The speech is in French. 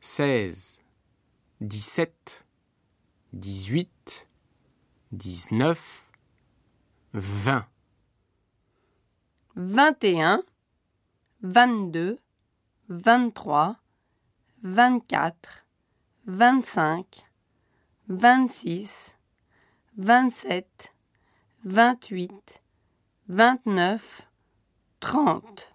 seize, dix-sept, dix-huit, dix-neuf, vingt. Vingt et un, vingt-deux, vingt-trois, vingt-quatre, vingt-cinq, vingt-six, vingt-sept, vingt-huit, vingt-neuf, trente.